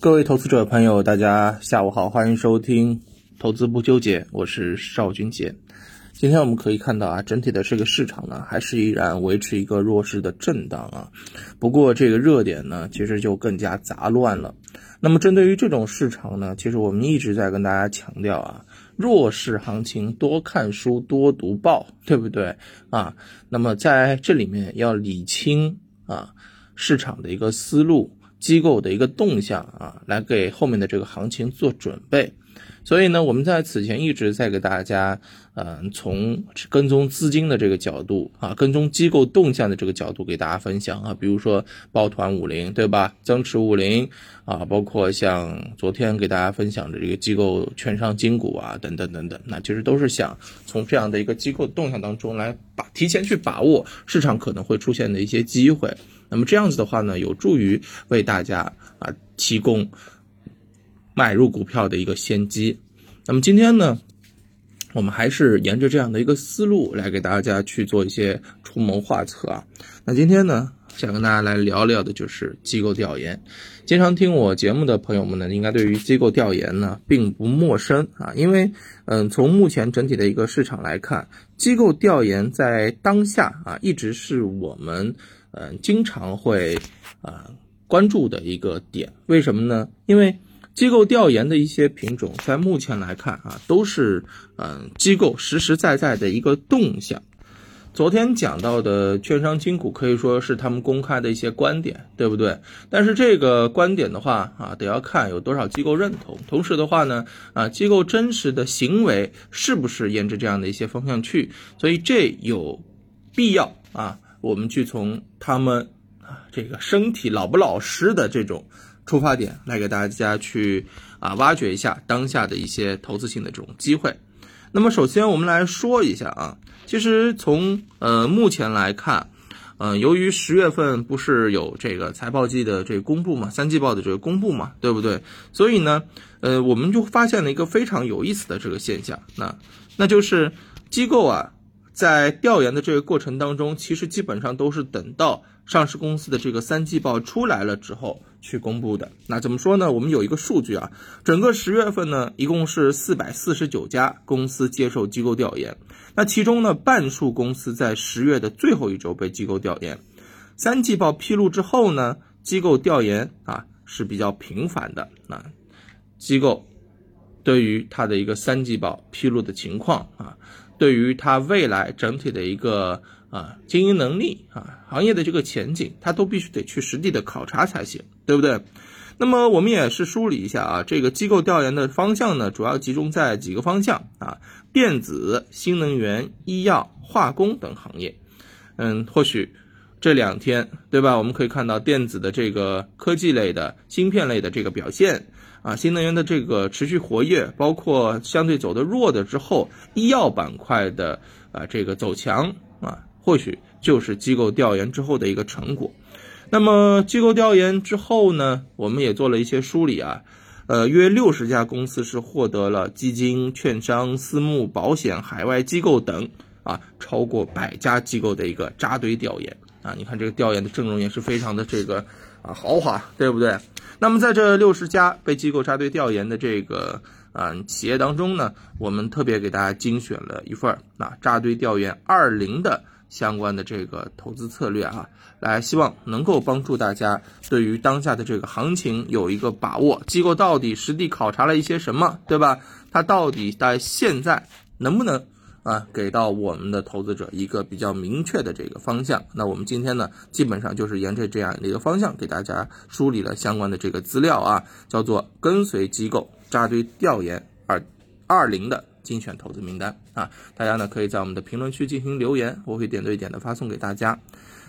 各位投资者朋友，大家下午好，欢迎收听《投资不纠结》，我是邵军杰。今天我们可以看到啊，整体的这个市场呢，还是依然维持一个弱势的震荡啊。不过这个热点呢，其实就更加杂乱了。那么针对于这种市场呢，其实我们一直在跟大家强调啊，弱势行情多看书多读报，对不对啊？那么在这里面要理清啊市场的一个思路。机构的一个动向啊，来给后面的这个行情做准备。所以呢，我们在此前一直在给大家，嗯，从跟踪资金的这个角度啊，跟踪机构动向的这个角度给大家分享啊，比如说抱团五零，对吧？增持五零啊，包括像昨天给大家分享的这个机构券商金股啊，等等等等，那其实都是想从这样的一个机构动向当中来把提前去把握市场可能会出现的一些机会。那么这样子的话呢，有助于为大家啊提供买入股票的一个先机。那么今天呢，我们还是沿着这样的一个思路来给大家去做一些出谋划策啊。那今天呢，想跟大家来聊聊的就是机构调研。经常听我节目的朋友们呢，应该对于机构调研呢并不陌生啊，因为嗯，从目前整体的一个市场来看，机构调研在当下啊一直是我们。嗯，经常会啊关注的一个点，为什么呢？因为机构调研的一些品种，在目前来看啊，都是嗯机构实实在在的一个动向。昨天讲到的券商金股，可以说是他们公开的一些观点，对不对？但是这个观点的话啊，得要看有多少机构认同。同时的话呢，啊机构真实的行为是不是沿着这样的一些方向去？所以这有必要啊。我们去从他们啊这个身体老不老实的这种出发点来给大家去啊挖掘一下当下的一些投资性的这种机会。那么首先我们来说一下啊，其实从呃目前来看，嗯，由于十月份不是有这个财报季的这个公布嘛，三季报的这个公布嘛，对不对？所以呢，呃，我们就发现了一个非常有意思的这个现象，那那就是机构啊。在调研的这个过程当中，其实基本上都是等到上市公司的这个三季报出来了之后去公布的。那怎么说呢？我们有一个数据啊，整个十月份呢，一共是四百四十九家公司接受机构调研。那其中呢，半数公司在十月的最后一周被机构调研。三季报披露之后呢，机构调研啊是比较频繁的。那机构对于它的一个三季报披露的情况啊。对于它未来整体的一个啊经营能力啊行业的这个前景，它都必须得去实地的考察才行，对不对？那么我们也是梳理一下啊，这个机构调研的方向呢，主要集中在几个方向啊，电子、新能源、医药、化工等行业。嗯，或许这两天对吧？我们可以看到电子的这个科技类的芯片类的这个表现。啊，新能源的这个持续活跃，包括相对走的弱的之后，医药板块的啊这个走强啊，或许就是机构调研之后的一个成果。那么机构调研之后呢，我们也做了一些梳理啊，呃，约六十家公司是获得了基金、券商、私募、保险、海外机构等啊超过百家机构的一个扎堆调研啊，你看这个调研的阵容也是非常的这个啊豪华，对不对？那么在这六十家被机构扎堆调研的这个啊企业当中呢，我们特别给大家精选了一份啊扎堆调研二零的相关的这个投资策略啊，来希望能够帮助大家对于当下的这个行情有一个把握。机构到底实地考察了一些什么，对吧？它到底在现在能不能？啊，给到我们的投资者一个比较明确的这个方向。那我们今天呢，基本上就是沿着这样的一个方向，给大家梳理了相关的这个资料啊，叫做跟随机构扎堆调研二二零的精选投资名单啊。大家呢可以在我们的评论区进行留言，我会点对点的发送给大家。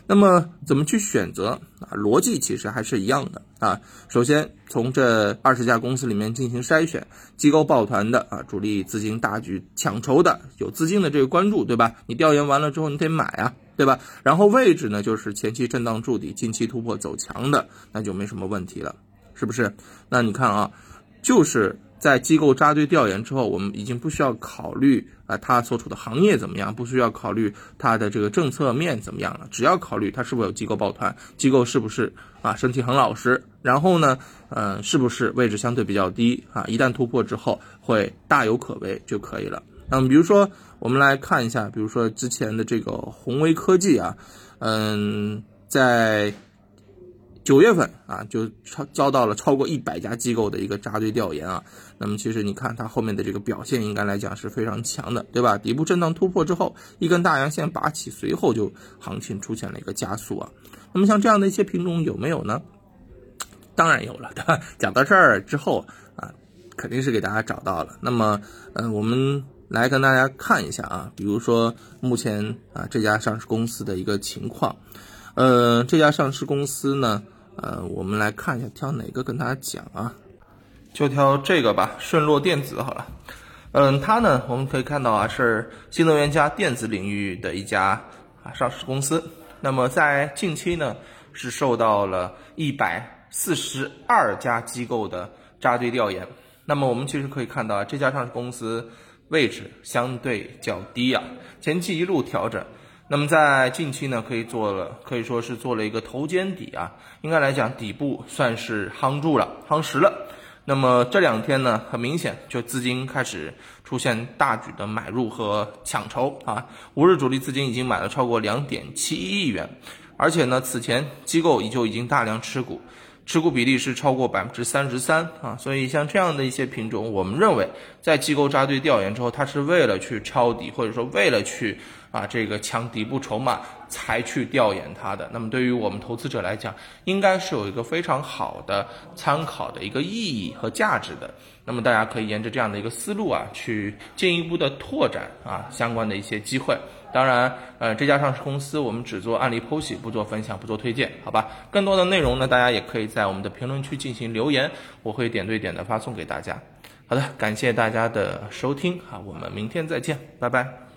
那么怎么去选择啊？逻辑其实还是一样的啊。首先从这二十家公司里面进行筛选，机构抱团的啊，主力资金大举抢筹的，有资金的这个关注，对吧？你调研完了之后，你得买啊，对吧？然后位置呢，就是前期震荡筑底，近期突破走强的，那就没什么问题了，是不是？那你看啊，就是在机构扎堆调研之后，我们已经不需要考虑啊它所处的行业怎么样，不需要考虑它的这个政策面怎么样了，只要考虑它是否有机构抱团，机构是不是啊身体很老实，然后呢，嗯，是不是位置相对比较低啊，一旦突破之后会大有可为就可以了。那么比如说我们来看一下，比如说之前的这个宏威科技啊，嗯，在。九月份啊，就超遭到了超过一百家机构的一个扎堆调研啊。那么其实你看它后面的这个表现，应该来讲是非常强的，对吧？底部震荡突破之后，一根大阳线拔起，随后就行情出现了一个加速啊。那么像这样的一些品种有没有呢？当然有了，对吧？讲到这儿之后啊，肯定是给大家找到了。那么，嗯，我们来跟大家看一下啊，比如说目前啊这家上市公司的一个情况，呃，这家上市公司呢。呃，我们来看一下，挑哪个跟大家讲啊？就挑这个吧，顺络电子好了。嗯，它呢，我们可以看到啊，是新能源加电子领域的一家啊上市公司。那么在近期呢，是受到了一百四十二家机构的扎堆调研。那么我们其实可以看到啊，这家上市公司位置相对较低啊，前期一路调整。那么在近期呢，可以做了，可以说是做了一个头肩底啊，应该来讲底部算是夯住了，夯实了。那么这两天呢，很明显就资金开始出现大举的买入和抢筹啊，五日主力资金已经买了超过两点七一亿元，而且呢，此前机构已就已经大量持股。持股比例是超过百分之三十三啊，所以像这样的一些品种，我们认为在机构扎堆调研之后，它是为了去抄底，或者说为了去啊这个抢底部筹码才去调研它的。那么对于我们投资者来讲，应该是有一个非常好的参考的一个意义和价值的。那么大家可以沿着这样的一个思路啊，去进一步的拓展啊相关的一些机会。当然，呃，这家上市公司我们只做案例剖析，不做分享，不做推荐，好吧？更多的内容呢，大家也可以在我们的评论区进行留言，我会点对点的发送给大家。好的，感谢大家的收听啊，我们明天再见，拜拜。